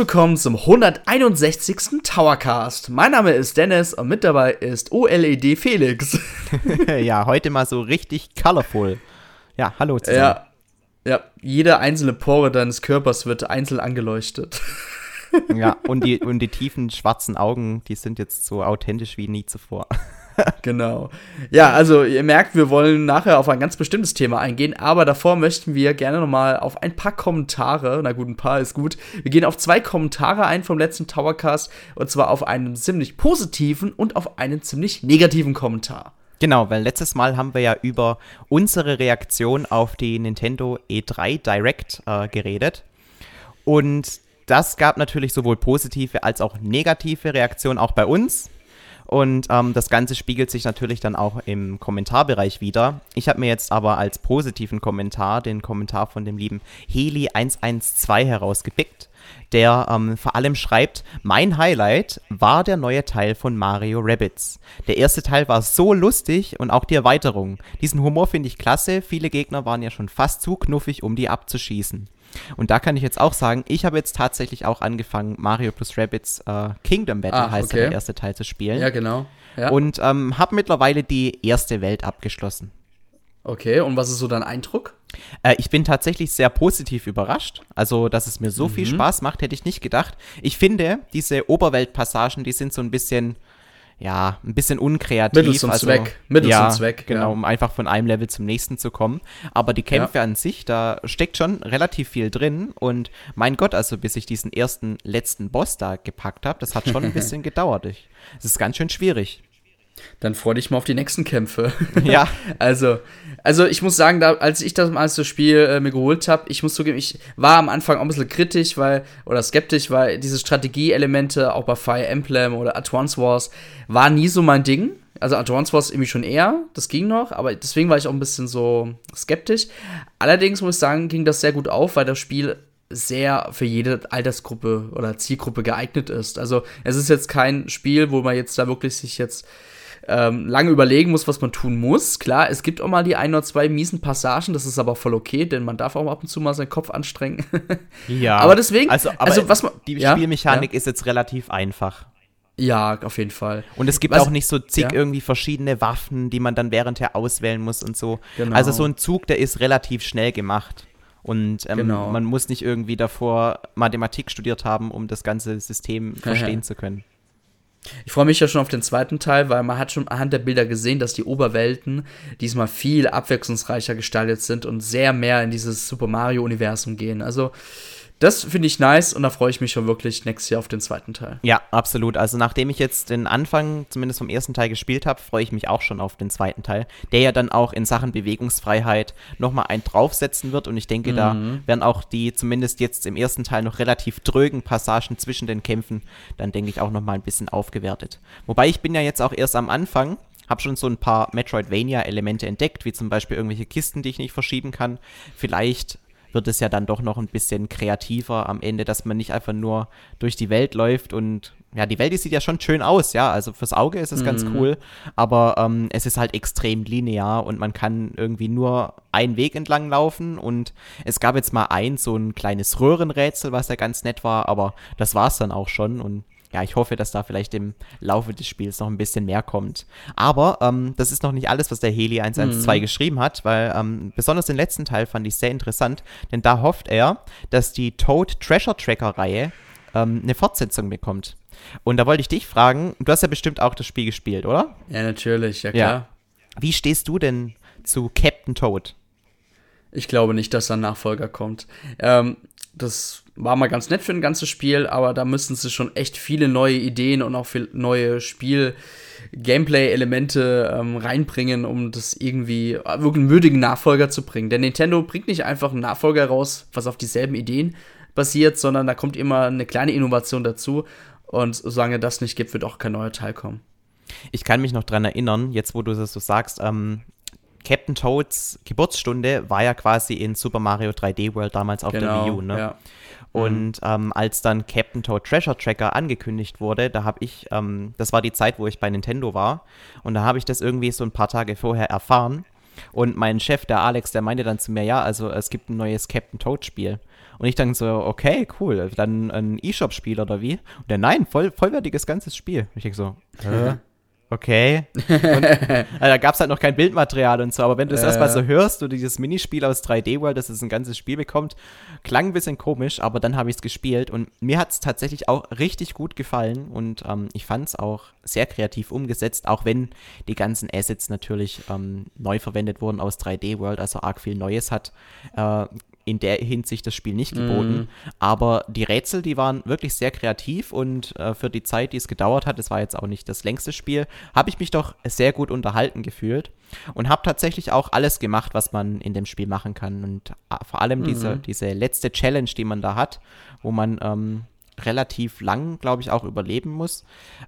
willkommen zum 161. Towercast. Mein Name ist Dennis und mit dabei ist OLED Felix. ja, heute mal so richtig colorful. Ja, hallo zusammen. Ja, ja, jede einzelne Pore deines Körpers wird einzeln angeleuchtet. ja, und die, und die tiefen schwarzen Augen, die sind jetzt so authentisch wie nie zuvor. genau. Ja, also ihr merkt, wir wollen nachher auf ein ganz bestimmtes Thema eingehen, aber davor möchten wir gerne nochmal auf ein paar Kommentare, na gut, ein paar ist gut. Wir gehen auf zwei Kommentare ein vom letzten Towercast und zwar auf einen ziemlich positiven und auf einen ziemlich negativen Kommentar. Genau, weil letztes Mal haben wir ja über unsere Reaktion auf die Nintendo E3 Direct äh, geredet. Und das gab natürlich sowohl positive als auch negative Reaktionen auch bei uns. Und ähm, das Ganze spiegelt sich natürlich dann auch im Kommentarbereich wieder. Ich habe mir jetzt aber als positiven Kommentar den Kommentar von dem lieben Heli112 herausgepickt, der ähm, vor allem schreibt, mein Highlight war der neue Teil von Mario Rabbits. Der erste Teil war so lustig und auch die Erweiterung. Diesen Humor finde ich klasse, viele Gegner waren ja schon fast zu knuffig, um die abzuschießen. Und da kann ich jetzt auch sagen, ich habe jetzt tatsächlich auch angefangen, Mario plus Rabbids äh, Kingdom Battle ah, heißt okay. der erste Teil zu spielen. Ja, genau. Ja. Und ähm, habe mittlerweile die erste Welt abgeschlossen. Okay, und was ist so dein Eindruck? Äh, ich bin tatsächlich sehr positiv überrascht. Also, dass es mir so mhm. viel Spaß macht, hätte ich nicht gedacht. Ich finde, diese Oberweltpassagen, die sind so ein bisschen ja, ein bisschen unkreativ. Mittel zum also, Zweck. Mittel ja, zum Zweck. Genau, ja. um einfach von einem Level zum nächsten zu kommen. Aber die Kämpfe ja. an sich, da steckt schon relativ viel drin. Und mein Gott, also bis ich diesen ersten, letzten Boss da gepackt habe, das hat schon ein bisschen gedauert. Es ist ganz schön schwierig. Dann freu dich mal auf die nächsten Kämpfe. Ja. also, also ich muss sagen, da, als ich das mal das Spiel äh, mir geholt habe, ich muss zugeben, ich war am Anfang auch ein bisschen kritisch, weil, oder skeptisch, weil diese Strategieelemente auch bei Fire Emblem oder Advance Wars war nie so mein Ding. Also Advance Wars irgendwie schon eher, das ging noch, aber deswegen war ich auch ein bisschen so skeptisch. Allerdings muss ich sagen, ging das sehr gut auf, weil das Spiel sehr für jede Altersgruppe oder Zielgruppe geeignet ist. Also es ist jetzt kein Spiel, wo man jetzt da wirklich sich jetzt ähm, lange überlegen muss, was man tun muss. Klar, es gibt auch mal die ein oder zwei miesen Passagen, das ist aber voll okay, denn man darf auch ab und zu mal seinen Kopf anstrengen. ja. Aber deswegen, also, aber also was man, die ja, Spielmechanik ja. ist jetzt relativ einfach. Ja, auf jeden Fall. Und es gibt was, auch nicht so zig ja. irgendwie verschiedene Waffen, die man dann währendher auswählen muss und so. Genau. Also so ein Zug, der ist relativ schnell gemacht. Und ähm, genau. man muss nicht irgendwie davor Mathematik studiert haben, um das ganze System verstehen zu können. Ich freue mich ja schon auf den zweiten Teil, weil man hat schon anhand der Bilder gesehen, dass die Oberwelten diesmal viel abwechslungsreicher gestaltet sind und sehr mehr in dieses Super Mario-Universum gehen. Also das finde ich nice und da freue ich mich schon wirklich nächstes Jahr auf den zweiten Teil. Ja, absolut. Also nachdem ich jetzt den Anfang zumindest vom ersten Teil gespielt habe, freue ich mich auch schon auf den zweiten Teil, der ja dann auch in Sachen Bewegungsfreiheit nochmal einen draufsetzen wird und ich denke, mhm. da werden auch die zumindest jetzt im ersten Teil noch relativ drögen Passagen zwischen den Kämpfen dann denke ich auch nochmal ein bisschen aufgewertet. Wobei ich bin ja jetzt auch erst am Anfang, habe schon so ein paar Metroidvania-Elemente entdeckt, wie zum Beispiel irgendwelche Kisten, die ich nicht verschieben kann. Vielleicht wird es ja dann doch noch ein bisschen kreativer am Ende, dass man nicht einfach nur durch die Welt läuft und ja, die Welt die sieht ja schon schön aus, ja, also fürs Auge ist es mhm. ganz cool, aber ähm, es ist halt extrem linear und man kann irgendwie nur einen Weg entlang laufen und es gab jetzt mal ein so ein kleines Röhrenrätsel, was ja ganz nett war, aber das war es dann auch schon und ja, ich hoffe, dass da vielleicht im Laufe des Spiels noch ein bisschen mehr kommt. Aber ähm, das ist noch nicht alles, was der Heli 112 mhm. geschrieben hat, weil ähm, besonders den letzten Teil fand ich sehr interessant, denn da hofft er, dass die Toad Treasure Tracker Reihe ähm, eine Fortsetzung bekommt. Und da wollte ich dich fragen, du hast ja bestimmt auch das Spiel gespielt, oder? Ja, natürlich, ja klar. Ja. Wie stehst du denn zu Captain Toad? Ich glaube nicht, dass da ein Nachfolger kommt. Ähm, das war mal ganz nett für ein ganzes Spiel, aber da müssen sie schon echt viele neue Ideen und auch neue Spiel-Gameplay-Elemente ähm, reinbringen, um das irgendwie äh, wirklich einen würdigen Nachfolger zu bringen. Denn Nintendo bringt nicht einfach einen Nachfolger raus, was auf dieselben Ideen basiert, sondern da kommt immer eine kleine Innovation dazu. Und solange das nicht gibt, wird auch kein neuer Teil kommen. Ich kann mich noch dran erinnern, jetzt wo du das so sagst, ähm, Captain Toads Geburtsstunde war ja quasi in Super Mario 3D World damals auf genau, der Wii U, ne? Ja. Und ähm, als dann Captain Toad Treasure Tracker angekündigt wurde, da habe ich, ähm, das war die Zeit, wo ich bei Nintendo war, und da habe ich das irgendwie so ein paar Tage vorher erfahren. Und mein Chef, der Alex, der meinte dann zu mir, ja, also es gibt ein neues Captain Toad Spiel. Und ich dachte so, okay, cool, dann ein E-Shop-Spiel oder wie? Und der, nein, voll, vollwertiges ganzes Spiel. Und ich denke so, äh, okay. Und, also, da gab es halt noch kein Bildmaterial und so, aber wenn du das äh. erstmal so hörst, du dieses Minispiel aus 3D World, dass es ein ganzes Spiel bekommt, klang ein bisschen komisch, aber dann habe ich es gespielt und mir hat es tatsächlich auch richtig gut gefallen und ähm, ich fand es auch sehr kreativ umgesetzt, auch wenn die ganzen Assets natürlich ähm, neu verwendet wurden aus 3D World, also arg viel Neues hat. Äh, in der Hinsicht das Spiel nicht geboten. Mm. Aber die Rätsel, die waren wirklich sehr kreativ und äh, für die Zeit, die es gedauert hat, es war jetzt auch nicht das längste Spiel, habe ich mich doch sehr gut unterhalten gefühlt und habe tatsächlich auch alles gemacht, was man in dem Spiel machen kann. Und äh, vor allem mm. diese, mhm. diese letzte Challenge, die man da hat, wo man ähm, relativ lang, glaube ich, auch überleben muss.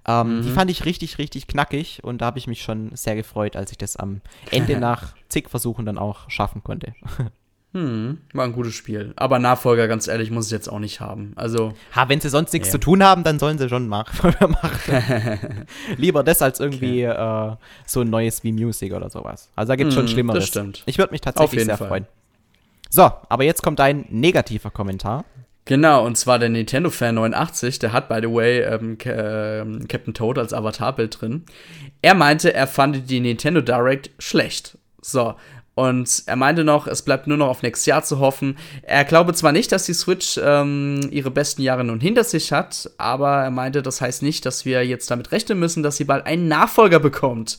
Ähm, mhm. Die fand ich richtig, richtig knackig und da habe ich mich schon sehr gefreut, als ich das am Ende nach zig Versuchen dann auch schaffen konnte. Hm, war ein gutes Spiel. Aber Nachfolger, ganz ehrlich, muss ich jetzt auch nicht haben. Also. Ha, wenn sie sonst nichts ja. zu tun haben, dann sollen sie schon Nachfolger machen. Lieber das als irgendwie okay. äh, so ein neues wie Music oder sowas. Also da gibt es hm, schon Schlimmeres. Das stimmt. Ich würde mich tatsächlich sehr Fall. freuen. So, aber jetzt kommt ein negativer Kommentar. Genau, und zwar der Nintendo-Fan 89, der hat, by the way, ähm, äh, Captain Toad als Avatarbild drin. Er meinte, er fand die Nintendo Direct schlecht. So, und er meinte noch, es bleibt nur noch auf nächstes Jahr zu hoffen. Er glaube zwar nicht, dass die Switch ähm, ihre besten Jahre nun hinter sich hat, aber er meinte, das heißt nicht, dass wir jetzt damit rechnen müssen, dass sie bald einen Nachfolger bekommt.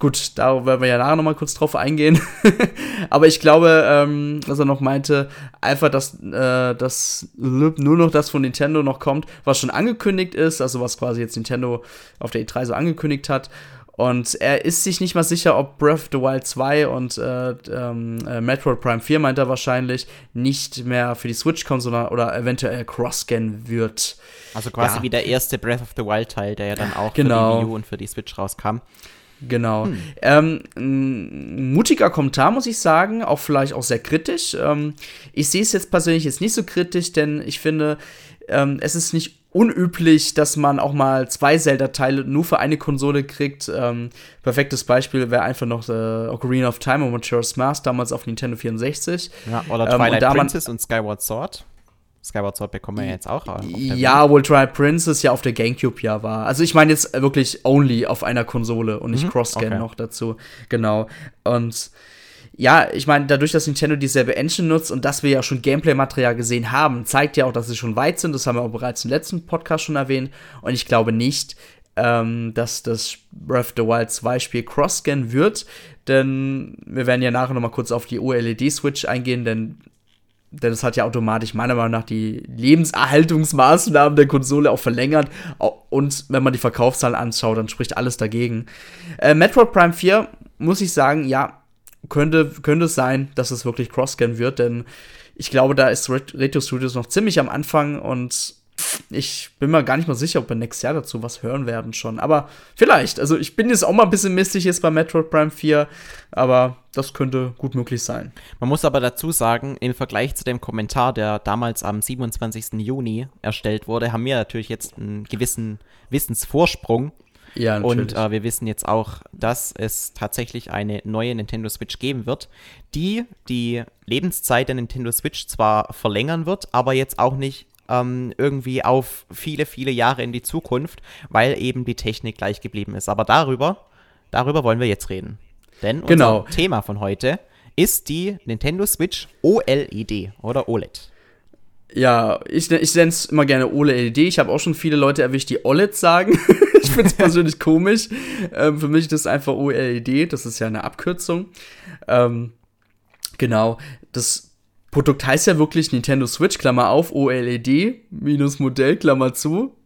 Gut, da werden wir ja nachher nochmal kurz drauf eingehen. aber ich glaube, ähm, dass er noch meinte, einfach, dass, äh, dass nur noch das von Nintendo noch kommt, was schon angekündigt ist, also was quasi jetzt Nintendo auf der E3 so angekündigt hat. Und er ist sich nicht mal sicher, ob Breath of the Wild 2 und äh, ähm, äh, Metroid Prime 4, meint er wahrscheinlich, nicht mehr für die Switch kommen, sondern oder eventuell Cross-Scan wird. Also quasi ja. wie der erste Breath of the Wild Teil, der ja dann auch genau. für die Wii U und für die Switch rauskam. Genau. Hm. Ähm, ein mutiger Kommentar, muss ich sagen, auch vielleicht auch sehr kritisch. Ähm, ich sehe es jetzt persönlich jetzt nicht so kritisch, denn ich finde, ähm, es ist nicht unüblich, dass man auch mal zwei Zelda-Teile nur für eine Konsole kriegt. Ähm, perfektes Beispiel wäre einfach noch äh, Ocarina of Time und Majora's Mask, damals auf Nintendo 64. Ja, oder ähm, Twilight und Princess und Skyward Sword. Skyward Sword bekommen wir jetzt auch. Ja, wohl Twilight Princess ja auf der Gamecube ja war. Also ich meine jetzt wirklich only auf einer Konsole und nicht mhm, Cross-Scan okay. noch dazu. Genau. Und ja, ich meine, dadurch, dass Nintendo dieselbe Engine nutzt und dass wir ja schon Gameplay-Material gesehen haben, zeigt ja auch, dass sie schon weit sind. Das haben wir auch bereits im letzten Podcast schon erwähnt. Und ich glaube nicht, ähm, dass das Breath of the Wild 2 Spiel Cross-Scan wird. Denn wir werden ja nachher noch mal kurz auf die OLED-Switch eingehen, denn denn es hat ja automatisch meiner Meinung nach die Lebenserhaltungsmaßnahmen der Konsole auch verlängert. Und wenn man die Verkaufszahlen anschaut, dann spricht alles dagegen. Äh, Metroid Prime 4, muss ich sagen, ja, könnte, könnte es sein, dass es wirklich Cross-Scan wird, denn ich glaube, da ist Retro Studios noch ziemlich am Anfang und ich bin mir gar nicht mal sicher, ob wir nächstes Jahr dazu was hören werden schon. Aber vielleicht. Also ich bin jetzt auch mal ein bisschen mistig jetzt bei Metroid Prime 4, aber das könnte gut möglich sein. Man muss aber dazu sagen, im Vergleich zu dem Kommentar, der damals am 27. Juni erstellt wurde, haben wir natürlich jetzt einen gewissen Wissensvorsprung ja, natürlich. Und äh, wir wissen jetzt auch, dass es tatsächlich eine neue Nintendo Switch geben wird, die die Lebenszeit der Nintendo Switch zwar verlängern wird, aber jetzt auch nicht ähm, irgendwie auf viele, viele Jahre in die Zukunft, weil eben die Technik gleich geblieben ist. Aber darüber, darüber wollen wir jetzt reden. Denn genau. unser Thema von heute ist die Nintendo Switch OLED oder OLED. Ja, ich, ich nenne es immer gerne OLED. Ich habe auch schon viele Leute erwischt, die OLED sagen. ich finde es persönlich komisch. Ähm, für mich ist das einfach OLED, das ist ja eine Abkürzung. Ähm, genau, das Produkt heißt ja wirklich Nintendo Switch, Klammer auf, OLED, minus Modell, Klammer zu.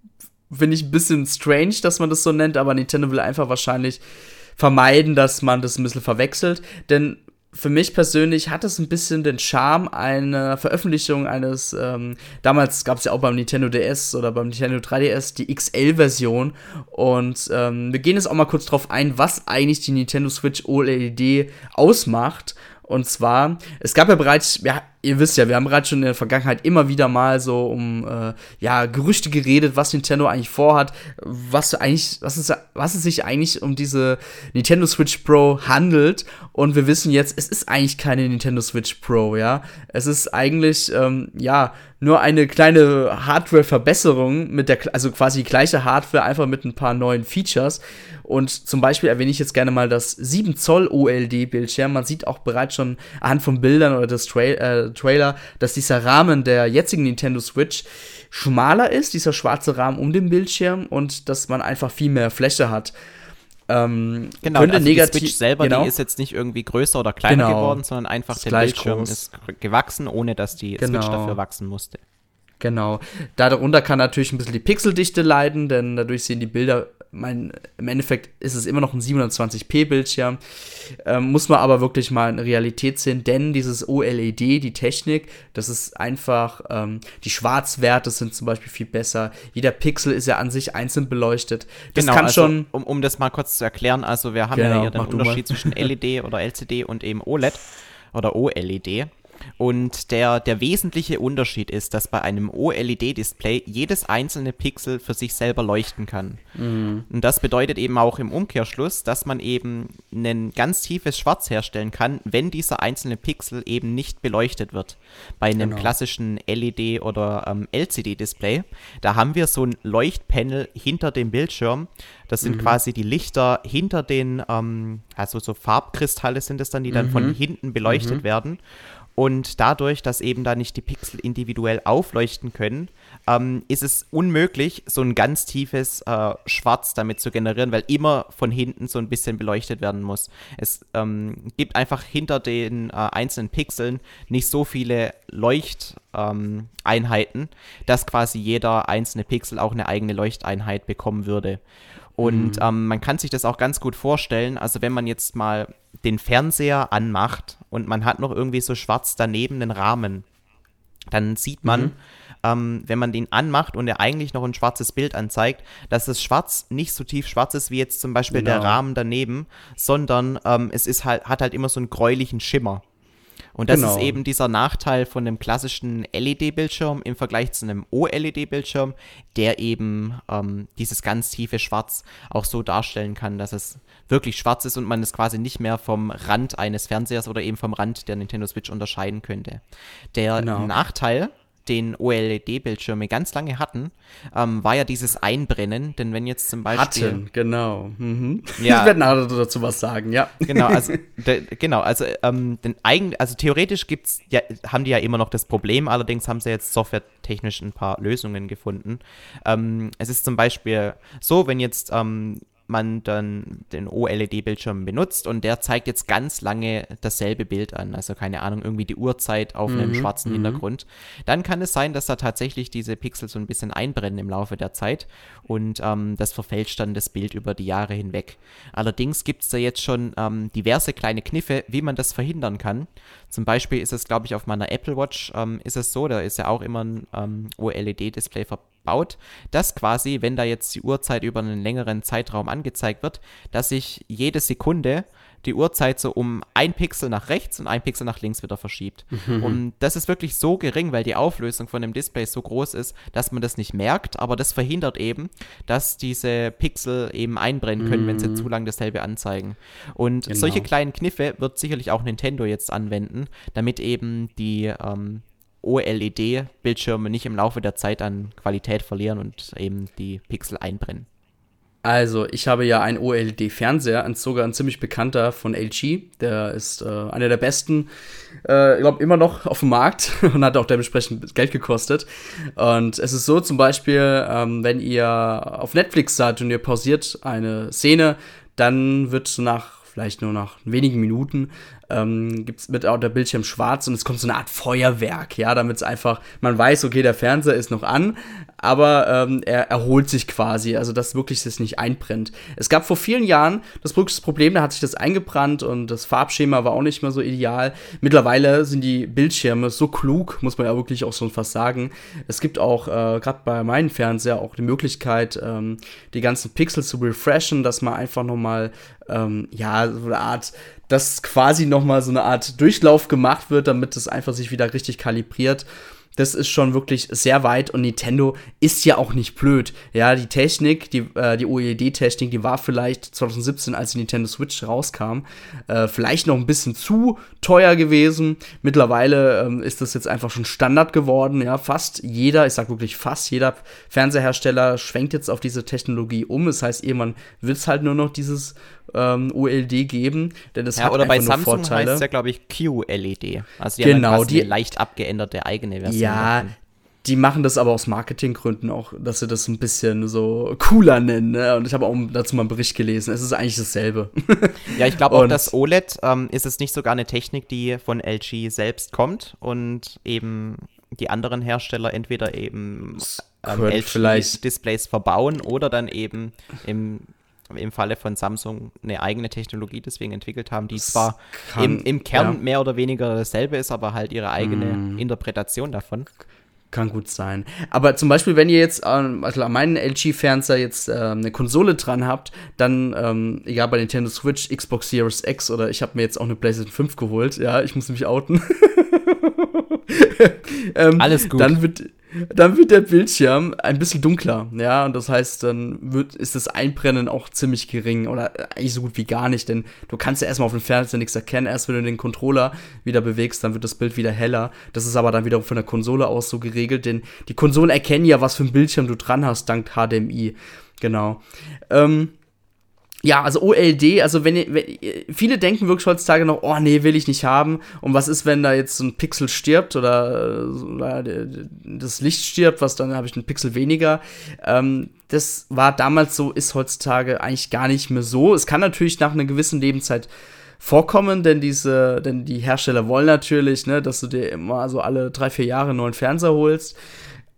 Finde ich ein bisschen strange, dass man das so nennt, aber Nintendo will einfach wahrscheinlich vermeiden, dass man das ein bisschen verwechselt. Denn für mich persönlich hat es ein bisschen den Charme einer Veröffentlichung eines, ähm, damals gab es ja auch beim Nintendo DS oder beim Nintendo 3DS die XL-Version und ähm, wir gehen jetzt auch mal kurz drauf ein, was eigentlich die Nintendo Switch OLED ausmacht. Und zwar, es gab ja bereits, ja, ihr wisst ja, wir haben gerade schon in der Vergangenheit immer wieder mal so um äh, ja, Gerüchte geredet, was Nintendo eigentlich vorhat, was eigentlich, was ist, was es sich eigentlich um diese Nintendo Switch Pro handelt. Und wir wissen jetzt, es ist eigentlich keine Nintendo Switch Pro, ja. Es ist eigentlich, ähm, ja, nur eine kleine Hardware-Verbesserung mit der, also quasi die gleiche Hardware, einfach mit ein paar neuen Features. Und zum Beispiel erwähne ich jetzt gerne mal das 7 Zoll OLD-Bildschirm. Man sieht auch bereits schon anhand von Bildern oder des Tra äh, Trailer, dass dieser Rahmen der jetzigen Nintendo Switch schmaler ist, dieser schwarze Rahmen um den Bildschirm und dass man einfach viel mehr Fläche hat. Ähm, genau, könnte also negativ, die Switch selber, genau. die ist jetzt nicht irgendwie größer oder kleiner genau. geworden, sondern einfach der Bildschirm groß. ist gewachsen, ohne dass die genau. Switch dafür wachsen musste. Genau. Darunter kann natürlich ein bisschen die Pixeldichte leiden, denn dadurch sehen die Bilder mein, im Endeffekt ist es immer noch ein 720p-Bildschirm. Ähm, muss man aber wirklich mal in Realität sehen, denn dieses OLED, die Technik, das ist einfach, ähm, die Schwarzwerte sind zum Beispiel viel besser. Jeder Pixel ist ja an sich einzeln beleuchtet. Das genau, kann also, schon. Um, um das mal kurz zu erklären, also wir haben genau, ja hier den Unterschied zwischen LED oder LCD und eben OLED oder OLED. Und der, der wesentliche Unterschied ist, dass bei einem OLED-Display jedes einzelne Pixel für sich selber leuchten kann. Mhm. Und das bedeutet eben auch im Umkehrschluss, dass man eben ein ganz tiefes Schwarz herstellen kann, wenn dieser einzelne Pixel eben nicht beleuchtet wird. Bei einem genau. klassischen LED- oder ähm, LCD-Display, da haben wir so ein Leuchtpanel hinter dem Bildschirm. Das sind mhm. quasi die Lichter hinter den, ähm, also so Farbkristalle sind es dann, die dann mhm. von hinten beleuchtet mhm. werden. Und dadurch, dass eben da nicht die Pixel individuell aufleuchten können, ähm, ist es unmöglich, so ein ganz tiefes äh, Schwarz damit zu generieren, weil immer von hinten so ein bisschen beleuchtet werden muss. Es ähm, gibt einfach hinter den äh, einzelnen Pixeln nicht so viele Leuchteinheiten, ähm, dass quasi jeder einzelne Pixel auch eine eigene Leuchteinheit bekommen würde. Und mhm. ähm, man kann sich das auch ganz gut vorstellen. Also wenn man jetzt mal den Fernseher anmacht und man hat noch irgendwie so schwarz daneben den Rahmen, dann sieht man, mhm. ähm, wenn man den anmacht und er eigentlich noch ein schwarzes Bild anzeigt, dass das Schwarz nicht so tief schwarz ist wie jetzt zum Beispiel genau. der Rahmen daneben, sondern ähm, es ist halt, hat halt immer so einen gräulichen Schimmer. Und das genau. ist eben dieser Nachteil von einem klassischen LED-Bildschirm im Vergleich zu einem OLED-Bildschirm, der eben ähm, dieses ganz tiefe Schwarz auch so darstellen kann, dass es wirklich schwarz ist und man es quasi nicht mehr vom Rand eines Fernsehers oder eben vom Rand der Nintendo Switch unterscheiden könnte. Der genau. Nachteil den OLED-Bildschirme ganz lange hatten, ähm, war ja dieses Einbrennen. Denn wenn jetzt zum Beispiel. Hatten, genau. Mhm. Ja. Ich werde nachher dazu was sagen, ja. Genau, also, de, genau, also, ähm, denn eigen, also theoretisch gibt's, ja, haben die ja immer noch das Problem, allerdings haben sie jetzt softwaretechnisch ein paar Lösungen gefunden. Ähm, es ist zum Beispiel so, wenn jetzt ähm, man dann den OLED-Bildschirm benutzt und der zeigt jetzt ganz lange dasselbe Bild an, also keine Ahnung, irgendwie die Uhrzeit auf mhm, einem schwarzen mhm. Hintergrund, dann kann es sein, dass da tatsächlich diese Pixel so ein bisschen einbrennen im Laufe der Zeit und ähm, das verfälscht dann das Bild über die Jahre hinweg. Allerdings gibt es da jetzt schon ähm, diverse kleine Kniffe, wie man das verhindern kann. Zum Beispiel ist es, glaube ich, auf meiner Apple Watch ähm, ist es so, da ist ja auch immer ein ähm, OLED-Display verbaut, dass quasi, wenn da jetzt die Uhrzeit über einen längeren Zeitraum angezeigt wird, dass sich jede Sekunde die Uhrzeit so um ein Pixel nach rechts und ein Pixel nach links wieder verschiebt. Mhm. Und das ist wirklich so gering, weil die Auflösung von dem Display so groß ist, dass man das nicht merkt, aber das verhindert eben, dass diese Pixel eben einbrennen können, mhm. wenn sie mhm. zu lang dasselbe anzeigen. Und genau. solche kleinen Kniffe wird sicherlich auch Nintendo jetzt anwenden, damit eben die ähm, OLED-Bildschirme nicht im Laufe der Zeit an Qualität verlieren und eben die Pixel einbrennen. Also, ich habe ja einen OLED-Fernseher, sogar ein ziemlich bekannter von LG. Der ist äh, einer der besten, äh, ich glaube, immer noch auf dem Markt und hat auch dementsprechend Geld gekostet. Und es ist so zum Beispiel, ähm, wenn ihr auf Netflix seid und ihr pausiert eine Szene, dann wird nach vielleicht nur nach wenigen Minuten, ähm, gibt es mit auch der Bildschirm schwarz und es kommt so eine Art Feuerwerk, ja, damit es einfach, man weiß, okay, der Fernseher ist noch an, aber ähm, er erholt sich quasi, also dass wirklich das nicht einbrennt. Es gab vor vielen Jahren das Problem, da hat sich das eingebrannt und das Farbschema war auch nicht mehr so ideal. Mittlerweile sind die Bildschirme so klug, muss man ja wirklich auch schon fast sagen. Es gibt auch äh, gerade bei meinem Fernseher auch die Möglichkeit, ähm, die ganzen Pixel zu refreshen, dass man einfach noch mal ähm, ja, so eine Art dass quasi noch mal so eine Art Durchlauf gemacht wird, damit es einfach sich wieder richtig kalibriert das ist schon wirklich sehr weit und Nintendo ist ja auch nicht blöd. Ja, die Technik, die, äh, die OLED-Technik, die war vielleicht 2017, als die Nintendo Switch rauskam, äh, vielleicht noch ein bisschen zu teuer gewesen. Mittlerweile ähm, ist das jetzt einfach schon Standard geworden. Ja, fast jeder, ich sag wirklich fast jeder Fernsehersteller schwenkt jetzt auf diese Technologie um. Das heißt, irgendwann wird es halt nur noch dieses ähm, OLED geben, denn das ja, hat oder bei Samsung Vorteile. heißt ja glaube ich QLED. Also die genau, haben die leicht abgeänderte eigene Version. Ja, die machen das aber aus Marketinggründen auch, dass sie das ein bisschen so cooler nennen. Ne? Und ich habe auch dazu mal einen Bericht gelesen. Es ist eigentlich dasselbe. ja, ich glaube auch, das OLED ähm, ist es nicht sogar eine Technik, die von LG selbst kommt und eben die anderen Hersteller entweder eben ähm, LG-Displays verbauen oder dann eben im im Falle von Samsung eine eigene Technologie deswegen entwickelt haben, die das zwar kann, im, im, Kern ja. mehr oder weniger dasselbe ist, aber halt ihre eigene mm. Interpretation davon. Kann gut sein. Aber zum Beispiel, wenn ihr jetzt ähm, also an meinen LG-Fernseher jetzt ähm, eine Konsole dran habt, dann, ähm, egal bei Nintendo Switch, Xbox Series X oder ich habe mir jetzt auch eine PlayStation 5 geholt, ja, ich muss mich outen. ähm, Alles gut. Dann wird, dann wird der Bildschirm ein bisschen dunkler, ja, und das heißt, dann wird, ist das Einbrennen auch ziemlich gering oder eigentlich so gut wie gar nicht, denn du kannst ja erstmal auf dem Fernseher nichts erkennen, erst wenn du den Controller wieder bewegst, dann wird das Bild wieder heller. Das ist aber dann wiederum von der Konsole aus so geregelt, denn die Konsolen erkennen ja, was für ein Bildschirm du dran hast, dank HDMI. Genau. Ähm, ja, also OLD, also wenn, wenn, viele denken wirklich heutzutage noch, oh nee, will ich nicht haben. Und was ist, wenn da jetzt so ein Pixel stirbt oder, oder das Licht stirbt, was dann habe ich einen Pixel weniger. Ähm, das war damals so, ist heutzutage eigentlich gar nicht mehr so. Es kann natürlich nach einer gewissen Lebenszeit vorkommen, denn diese, denn die Hersteller wollen natürlich, ne, dass du dir immer so alle drei, vier Jahre einen neuen Fernseher holst.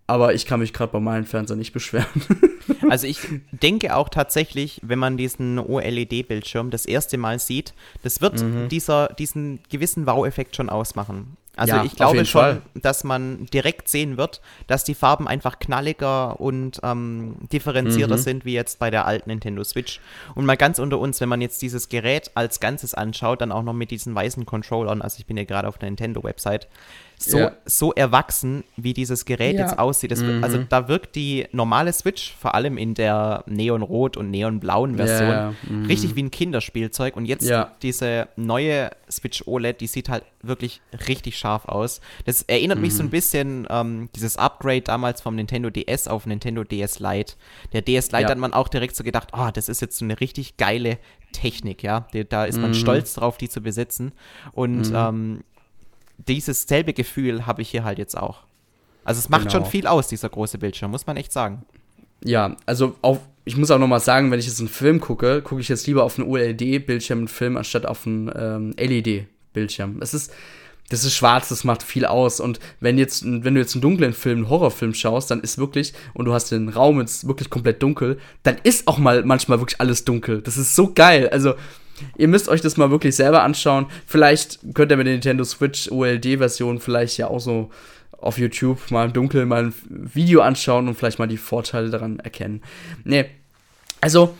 Aber ich kann mich gerade bei meinem Fernseher nicht beschweren. Also ich denke auch tatsächlich, wenn man diesen OLED-Bildschirm das erste Mal sieht, das wird mhm. dieser, diesen gewissen Wow-Effekt schon ausmachen. Also ja, ich glaube schon, Fall. dass man direkt sehen wird, dass die Farben einfach knalliger und ähm, differenzierter mhm. sind wie jetzt bei der alten Nintendo Switch. Und mal ganz unter uns, wenn man jetzt dieses Gerät als Ganzes anschaut, dann auch noch mit diesen weißen Controllern, also ich bin ja gerade auf der Nintendo-Website, so, ja. so erwachsen, wie dieses Gerät ja. jetzt aussieht. Das, mhm. Also da wirkt die normale Switch, vor allem in der Neonrot und Neonblauen Version, ja, mhm. richtig wie ein Kinderspielzeug. Und jetzt diese neue Switch OLED, die sieht halt wirklich richtig scharf aus. Das erinnert mhm. mich so ein mhm. bisschen ähm, dieses Upgrade damals vom Nintendo DS auf Nintendo DS Lite. Der DS Lite hat man auch direkt so gedacht, oh, das ist jetzt so eine richtig geile Technik, ja. Da ist man mhm. stolz drauf, die zu besitzen. Und mhm. ähm, dieses selbe Gefühl habe ich hier halt jetzt auch. Also es macht genau. schon viel aus, dieser große Bildschirm, muss man echt sagen. Ja, also auch, ich muss auch noch mal sagen, wenn ich jetzt einen Film gucke, gucke ich jetzt lieber auf einen OLED-Bildschirm einen Film, anstatt auf einen ähm, LED-Bildschirm. Es ist, das ist schwarz, das macht viel aus. Und wenn jetzt, wenn du jetzt einen dunklen Film, einen Horrorfilm schaust, dann ist wirklich, und du hast den Raum jetzt wirklich komplett dunkel, dann ist auch mal manchmal wirklich alles dunkel. Das ist so geil. Also, Ihr müsst euch das mal wirklich selber anschauen. Vielleicht könnt ihr mit der Nintendo Switch OLD-Version vielleicht ja auch so auf YouTube mal im Dunkeln mal ein Video anschauen und vielleicht mal die Vorteile daran erkennen. Nee. Also,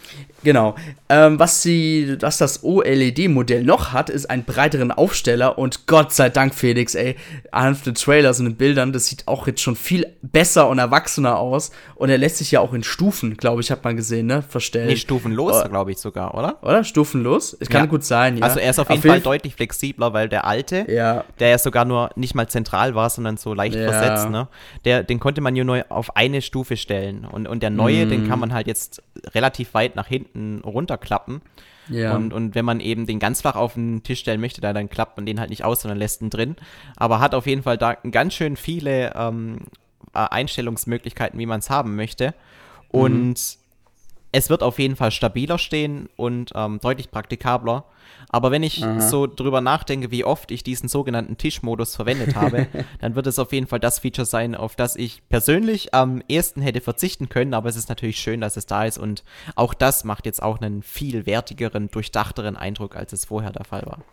Genau. Ähm, was, sie, was das OLED-Modell noch hat, ist einen breiteren Aufsteller und Gott sei Dank, Felix, ey, anhand der Trailers und den Bildern, das sieht auch jetzt schon viel besser und erwachsener aus und er lässt sich ja auch in Stufen, glaube ich, hat man gesehen, ne, verstellen. Nee, stufenlos, oh. glaube ich sogar, oder? Oder? Stufenlos? Es kann ja. gut sein, ja. Also er ist auf jeden Fall deutlich flexibler, weil der alte, ja. der ja sogar nur nicht mal zentral war, sondern so leicht ja. versetzt, ne, der, den konnte man ja nur auf eine Stufe stellen und, und der neue, mm. den kann man halt jetzt relativ weit nach hinten hinten runterklappen. Ja. Und, und wenn man eben den ganz flach auf den Tisch stellen möchte, dann, dann klappt man den halt nicht aus, sondern lässt ihn drin. Aber hat auf jeden Fall da ganz schön viele ähm, äh, Einstellungsmöglichkeiten, wie man es haben möchte. Und mhm. Es wird auf jeden Fall stabiler stehen und ähm, deutlich praktikabler. Aber wenn ich Aha. so drüber nachdenke, wie oft ich diesen sogenannten Tischmodus verwendet habe, dann wird es auf jeden Fall das Feature sein, auf das ich persönlich am ehesten hätte verzichten können. Aber es ist natürlich schön, dass es da ist und auch das macht jetzt auch einen viel wertigeren, durchdachteren Eindruck, als es vorher der Fall war.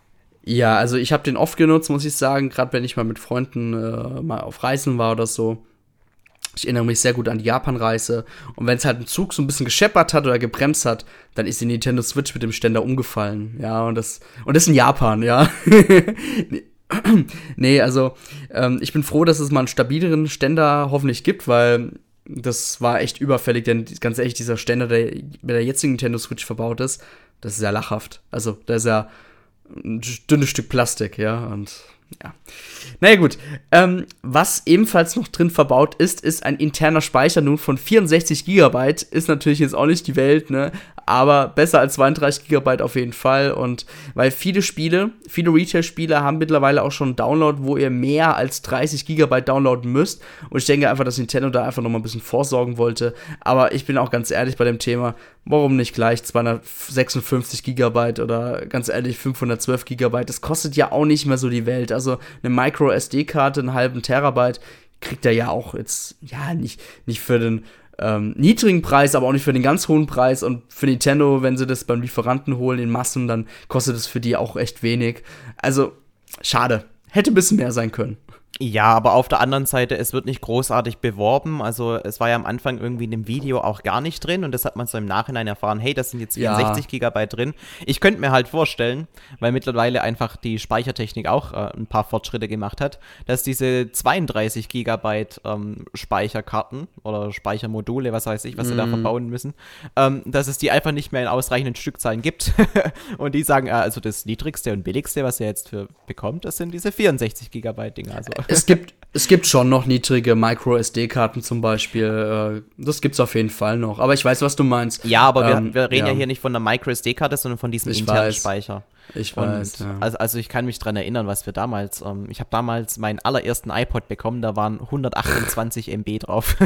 Ja, also ich habe den oft genutzt, muss ich sagen, gerade wenn ich mal mit Freunden äh, mal auf Reisen war oder so. Ich erinnere mich sehr gut an die Japan-Reise. Und wenn es halt ein Zug so ein bisschen gescheppert hat oder gebremst hat, dann ist die Nintendo Switch mit dem Ständer umgefallen. Ja, und das, und das in Japan, ja. nee, also ähm, ich bin froh, dass es mal einen stabileren Ständer hoffentlich gibt, weil das war echt überfällig, denn ganz ehrlich, dieser Ständer, der bei der jetzigen Nintendo Switch verbaut ist, das ist ja lachhaft. Also, da ist ja ein dünnes Stück Plastik, ja, und ja. Naja, gut. Ähm, was ebenfalls noch drin verbaut ist, ist ein interner Speicher nun von 64 GB. Ist natürlich jetzt auch nicht die Welt, ne? aber besser als 32 GB auf jeden Fall. Und weil viele Spiele, viele Retail-Spiele haben mittlerweile auch schon einen Download, wo ihr mehr als 30 GB downloaden müsst. Und ich denke einfach, dass Nintendo da einfach nochmal ein bisschen vorsorgen wollte. Aber ich bin auch ganz ehrlich bei dem Thema, warum nicht gleich 256 GB oder ganz ehrlich 512 GB? Das kostet ja auch nicht mehr so die Welt. Also eine Micro SD-Karte, einen halben Terabyte, kriegt er ja auch jetzt, ja, nicht, nicht für den ähm, niedrigen Preis, aber auch nicht für den ganz hohen Preis. Und für Nintendo, wenn sie das beim Lieferanten holen in Massen, dann kostet es für die auch echt wenig. Also, schade. Hätte ein bisschen mehr sein können. Ja, aber auf der anderen Seite, es wird nicht großartig beworben. Also es war ja am Anfang irgendwie in dem Video auch gar nicht drin und das hat man so im Nachhinein erfahren, hey, das sind jetzt 64 ja. Gigabyte drin. Ich könnte mir halt vorstellen, weil mittlerweile einfach die Speichertechnik auch äh, ein paar Fortschritte gemacht hat, dass diese 32 Gigabyte ähm, Speicherkarten oder Speichermodule, was weiß ich, was mm. sie da mhm. verbauen müssen, ähm, dass es die einfach nicht mehr in ausreichenden Stückzahlen gibt. und die sagen, äh, also das niedrigste und billigste, was ihr jetzt für bekommt, das sind diese 64 Gigabyte Dinger. Also es gibt, es gibt schon noch niedrige Micro-SD-Karten zum Beispiel. Äh, das gibt's auf jeden Fall noch. Aber ich weiß, was du meinst. Ja, aber ähm, wir, wir, reden ja. ja. hier nicht von der Micro-SD-Karte, sondern von diesem ich internen weiß. Speicher. Ich weiß. Ja. Also, also ich kann mich dran erinnern, was wir damals. Ähm, ich habe damals meinen allerersten iPod bekommen, da waren 128 MB drauf.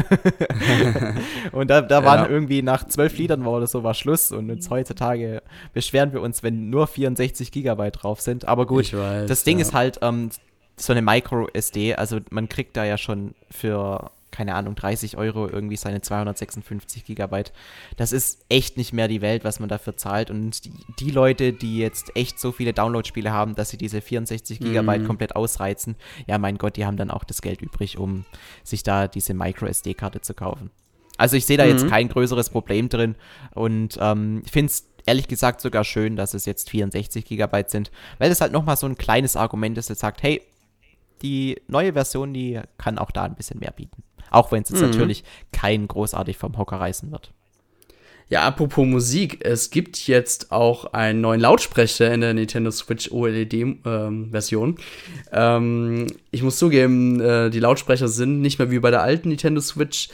und da, da waren ja. irgendwie nach zwölf Liedern war oder so war Schluss. Und jetzt heutzutage beschweren wir uns, wenn nur 64 Gigabyte drauf sind. Aber gut, weiß, das Ding ist halt, ähm, so eine Micro-SD, also man kriegt da ja schon für, keine Ahnung, 30 Euro irgendwie seine 256 Gigabyte. Das ist echt nicht mehr die Welt, was man dafür zahlt. Und die, die Leute, die jetzt echt so viele Download-Spiele haben, dass sie diese 64 Gigabyte mhm. komplett ausreizen, ja, mein Gott, die haben dann auch das Geld übrig, um sich da diese Micro-SD-Karte zu kaufen. Also ich sehe da mhm. jetzt kein größeres Problem drin und ähm, finde es ehrlich gesagt sogar schön, dass es jetzt 64 Gigabyte sind, weil das halt nochmal so ein kleines Argument ist, das sagt, hey, die neue Version, die kann auch da ein bisschen mehr bieten. Auch wenn es jetzt mhm. natürlich kein großartig vom Hocker reißen wird. Ja, apropos Musik, es gibt jetzt auch einen neuen Lautsprecher in der Nintendo Switch OLED-Version. Ähm, ähm, ich muss zugeben, äh, die Lautsprecher sind nicht mehr wie bei der alten Nintendo Switch.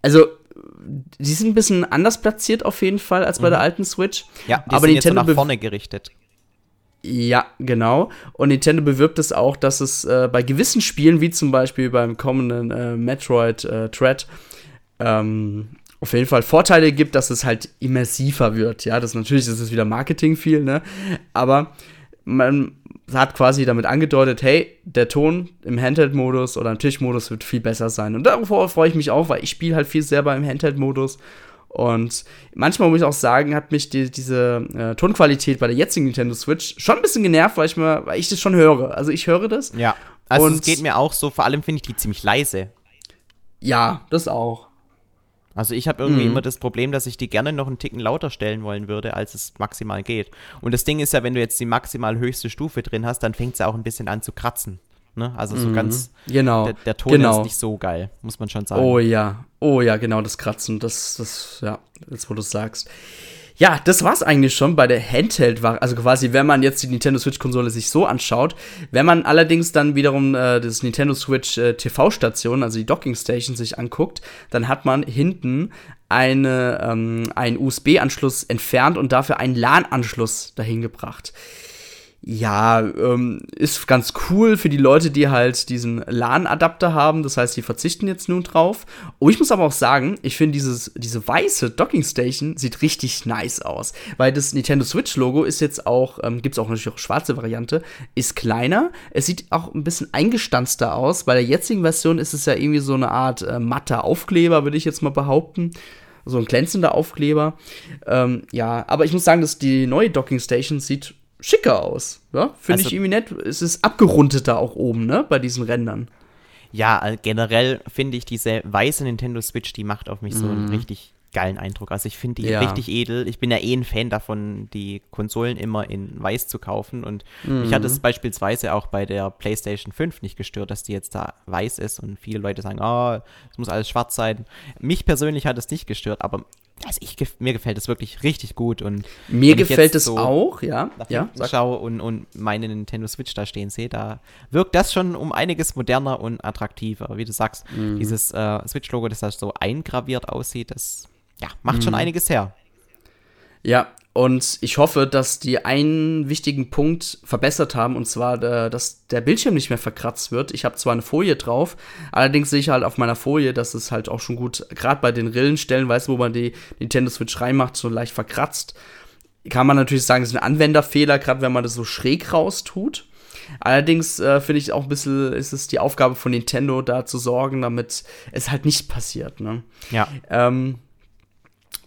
Also, die sind ein bisschen anders platziert auf jeden Fall als bei mhm. der alten Switch. Ja, die aber sind Nintendo jetzt so nach vorne gerichtet. Ja, genau. Und Nintendo bewirbt es auch, dass es äh, bei gewissen Spielen, wie zum Beispiel beim kommenden äh, Metroid äh, Dread, ähm, auf jeden Fall Vorteile gibt, dass es halt immersiver wird. Ja, das natürlich ist es wieder Marketing viel, ne? Aber man hat quasi damit angedeutet, hey, der Ton im Handheld-Modus oder im Tischmodus wird viel besser sein. Und darauf freue ich mich auch, weil ich spiele halt viel selber im Handheld-Modus und manchmal muss ich auch sagen, hat mich die, diese äh, Tonqualität bei der jetzigen Nintendo Switch schon ein bisschen genervt, weil ich, mir, weil ich das schon höre. Also ich höre das. Ja, also es geht mir auch so, vor allem finde ich die ziemlich leise. Ja, das auch. Also ich habe irgendwie mhm. immer das Problem, dass ich die gerne noch einen Ticken lauter stellen wollen würde, als es maximal geht. Und das Ding ist ja, wenn du jetzt die maximal höchste Stufe drin hast, dann fängt es ja auch ein bisschen an zu kratzen. Ne? Also so mhm. ganz. Genau. Der, der Ton genau. ist nicht so geil, muss man schon sagen. Oh ja. Oh ja, genau, das Kratzen. Das, das, ja, jetzt wo du es sagst. Ja, das war's eigentlich schon bei der handheld -Vari Also quasi, wenn man jetzt die Nintendo Switch-Konsole sich so anschaut. Wenn man allerdings dann wiederum äh, das Nintendo Switch äh, TV-Station, also die Docking Station, sich anguckt, dann hat man hinten eine, ähm, einen USB-Anschluss entfernt und dafür einen LAN-Anschluss dahin gebracht ja, ähm, ist ganz cool für die Leute, die halt diesen LAN-Adapter haben. Das heißt, die verzichten jetzt nun drauf. Oh, ich muss aber auch sagen, ich finde dieses, diese weiße Docking Station sieht richtig nice aus. Weil das Nintendo Switch-Logo ist jetzt auch, ähm, gibt es auch natürlich auch schwarze Variante, ist kleiner. Es sieht auch ein bisschen eingestanzter aus. Bei der jetzigen Version ist es ja irgendwie so eine Art äh, matter Aufkleber, würde ich jetzt mal behaupten so ein glänzender Aufkleber. Ähm, ja, aber ich muss sagen, dass die neue Docking Station sieht schicker aus. Ja? Finde also, ich irgendwie nett. Es ist abgerundeter auch oben, ne? Bei diesen Rändern. Ja, äh, generell finde ich diese weiße Nintendo Switch, die macht auf mich mhm. so einen richtig geilen Eindruck. Also ich finde die ja. richtig edel. Ich bin ja eh ein Fan davon, die Konsolen immer in weiß zu kaufen. Und mhm. mich hat es beispielsweise auch bei der PlayStation 5 nicht gestört, dass die jetzt da weiß ist. Und viele Leute sagen, oh, es muss alles schwarz sein. Mich persönlich hat es nicht gestört, aber also ich, mir gefällt es wirklich richtig gut und mir gefällt es so auch, ja. ja schaue und, und meine Nintendo Switch da stehen sehe, da wirkt das schon um einiges moderner und attraktiver. Wie du sagst, mhm. dieses äh, Switch-Logo, das da so eingraviert aussieht, das ja, macht mhm. schon einiges her. Ja, und ich hoffe, dass die einen wichtigen Punkt verbessert haben, und zwar, äh, dass der Bildschirm nicht mehr verkratzt wird. Ich habe zwar eine Folie drauf, allerdings sehe ich halt auf meiner Folie, dass es halt auch schon gut, gerade bei den Rillenstellen, weißt du, wo man die Nintendo Switch reinmacht, so leicht verkratzt. Kann man natürlich sagen, das ist ein Anwenderfehler, gerade wenn man das so schräg raus tut. Allerdings äh, finde ich auch ein bisschen, ist es die Aufgabe von Nintendo, da zu sorgen, damit es halt nicht passiert. Ne? Ja. Ähm,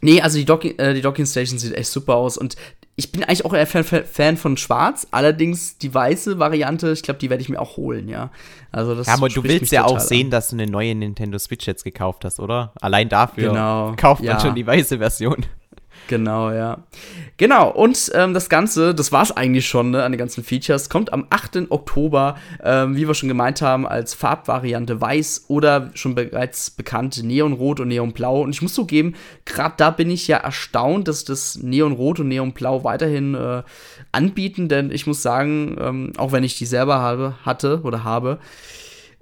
Nee, also die, Docking, äh, die Docking Station sieht echt super aus und ich bin eigentlich auch eher Fan, Fan von Schwarz, allerdings die weiße Variante, ich glaube, die werde ich mir auch holen, ja. Also das ja, aber du willst ja auch sehen, an. dass du eine neue Nintendo Switch jetzt gekauft hast, oder? Allein dafür genau, kauft man ja. schon die weiße Version. Genau, ja. Genau, und ähm, das Ganze, das war es eigentlich schon ne, an den ganzen Features, kommt am 8. Oktober, ähm, wie wir schon gemeint haben, als Farbvariante weiß oder schon bereits bekannt Neonrot und Neonblau. Und ich muss zugeben, gerade da bin ich ja erstaunt, dass das Neonrot und Neonblau weiterhin äh, anbieten, denn ich muss sagen, ähm, auch wenn ich die selber habe, hatte oder habe,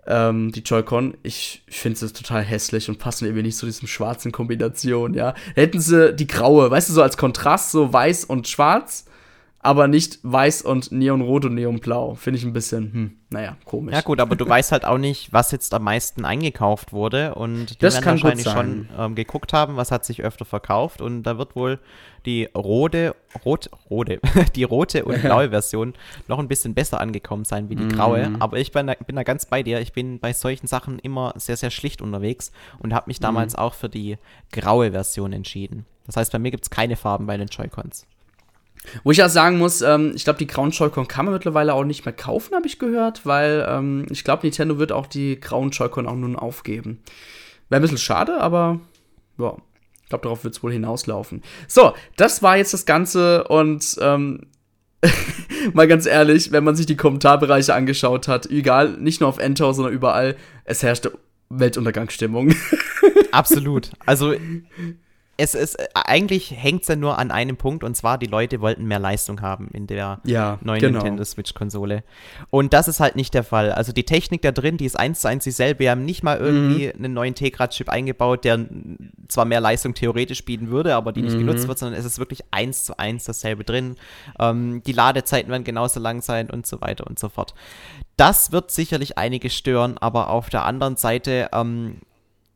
ähm, die Joy-Con. Ich, ich finde sie total hässlich und passen irgendwie nicht zu diesem schwarzen Kombination, ja. hätten sie die graue, weißt du, so als Kontrast, so weiß und schwarz, aber nicht weiß und neonrot und neonblau. Finde ich ein bisschen, hm, naja, komisch. Ja, gut, aber du weißt halt auch nicht, was jetzt am meisten eingekauft wurde. Und die das werden kann wahrscheinlich schon ähm, geguckt haben, was hat sich öfter verkauft. Und da wird wohl die rote, rot, rote, die rote und blaue Version noch ein bisschen besser angekommen sein wie die graue. Mm. Aber ich bin da, bin da ganz bei dir. Ich bin bei solchen Sachen immer sehr, sehr schlicht unterwegs und habe mich damals mm. auch für die graue Version entschieden. Das heißt, bei mir gibt es keine Farben bei den Joy-Cons. Wo ich ja sagen muss, ähm, ich glaube, die grauen Joy-Con kann man mittlerweile auch nicht mehr kaufen, habe ich gehört, weil ähm, ich glaube, Nintendo wird auch die grauen Joy-Con auch nun aufgeben. Wäre ein bisschen schade, aber ja, ich glaube, darauf wird es wohl hinauslaufen. So, das war jetzt das Ganze und ähm, mal ganz ehrlich, wenn man sich die Kommentarbereiche angeschaut hat, egal, nicht nur auf Endor, sondern überall, es herrschte Weltuntergangsstimmung. Absolut. Also es ist äh, eigentlich hängt es ja nur an einem Punkt und zwar die Leute wollten mehr Leistung haben in der ja, neuen genau. Nintendo Switch Konsole und das ist halt nicht der Fall. Also die Technik da drin, die ist eins zu eins dieselbe. Wir haben nicht mal irgendwie mhm. einen neuen Tegra-Chip eingebaut, der zwar mehr Leistung theoretisch bieten würde, aber die nicht mhm. genutzt wird, sondern es ist wirklich eins zu eins dasselbe drin. Ähm, die Ladezeiten werden genauso lang sein und so weiter und so fort. Das wird sicherlich einige stören, aber auf der anderen Seite ähm,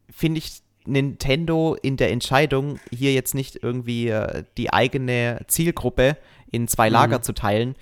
finde ich Nintendo in der Entscheidung, hier jetzt nicht irgendwie äh, die eigene Zielgruppe in zwei mhm. Lager zu teilen,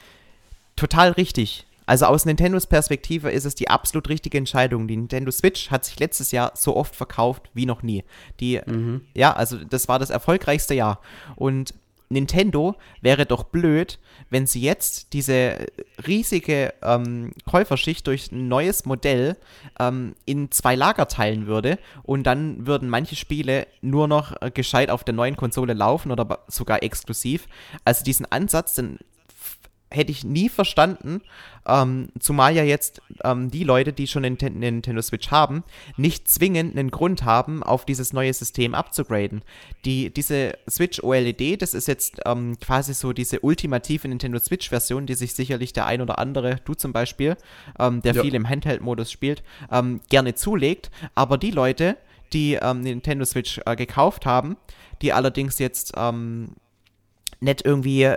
total richtig. Also aus Nintendos Perspektive ist es die absolut richtige Entscheidung. Die Nintendo Switch hat sich letztes Jahr so oft verkauft wie noch nie. Die, mhm. ja, also das war das erfolgreichste Jahr. Und Nintendo wäre doch blöd, wenn sie jetzt diese riesige ähm, Käuferschicht durch ein neues Modell ähm, in zwei Lager teilen würde und dann würden manche Spiele nur noch äh, gescheit auf der neuen Konsole laufen oder sogar exklusiv. Also diesen Ansatz, den hätte ich nie verstanden, ähm, zumal ja jetzt ähm, die Leute, die schon eine Nintendo Switch haben, nicht zwingend einen Grund haben, auf dieses neue System abzugraden. Die, diese Switch OLED, das ist jetzt ähm, quasi so diese ultimative Nintendo Switch-Version, die sich sicherlich der ein oder andere, du zum Beispiel, ähm, der ja. viel im Handheld-Modus spielt, ähm, gerne zulegt. Aber die Leute, die ähm, Nintendo Switch äh, gekauft haben, die allerdings jetzt nicht irgendwie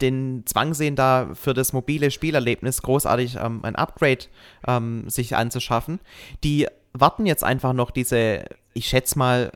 den Zwang sehen, da für das mobile Spielerlebnis großartig ähm, ein Upgrade ähm, sich anzuschaffen. Die warten jetzt einfach noch diese, ich schätze mal,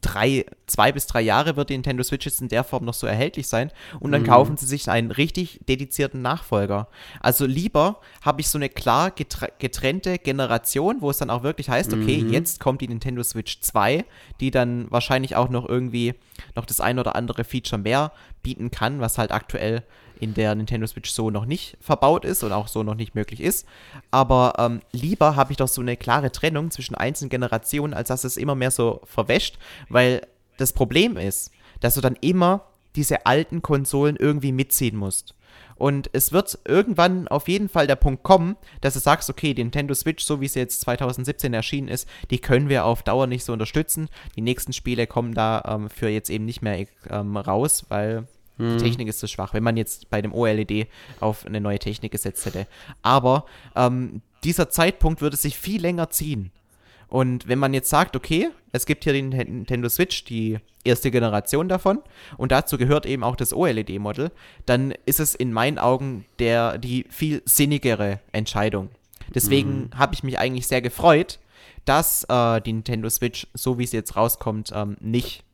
drei zwei bis drei Jahre wird die Nintendo Switch jetzt in der Form noch so erhältlich sein und dann mhm. kaufen sie sich einen richtig dedizierten Nachfolger. Also lieber habe ich so eine klar getrennte Generation, wo es dann auch wirklich heißt, okay, mhm. jetzt kommt die Nintendo Switch 2, die dann wahrscheinlich auch noch irgendwie noch das ein oder andere Feature mehr bieten kann, was halt aktuell in der Nintendo Switch so noch nicht verbaut ist und auch so noch nicht möglich ist. Aber ähm, lieber habe ich doch so eine klare Trennung zwischen einzelnen Generationen, als dass es immer mehr so verwäscht, weil das Problem ist, dass du dann immer diese alten Konsolen irgendwie mitziehen musst. Und es wird irgendwann auf jeden Fall der Punkt kommen, dass du sagst, okay, die Nintendo Switch, so wie sie jetzt 2017 erschienen ist, die können wir auf Dauer nicht so unterstützen. Die nächsten Spiele kommen da ähm, für jetzt eben nicht mehr ähm, raus, weil die hm. Technik ist zu schwach, wenn man jetzt bei dem OLED auf eine neue Technik gesetzt hätte. Aber ähm, dieser Zeitpunkt würde sich viel länger ziehen. Und wenn man jetzt sagt, okay, es gibt hier die Nintendo Switch, die erste Generation davon, und dazu gehört eben auch das OLED-Modell, dann ist es in meinen Augen der, die viel sinnigere Entscheidung. Deswegen mhm. habe ich mich eigentlich sehr gefreut, dass äh, die Nintendo Switch, so wie sie jetzt rauskommt, ähm, nicht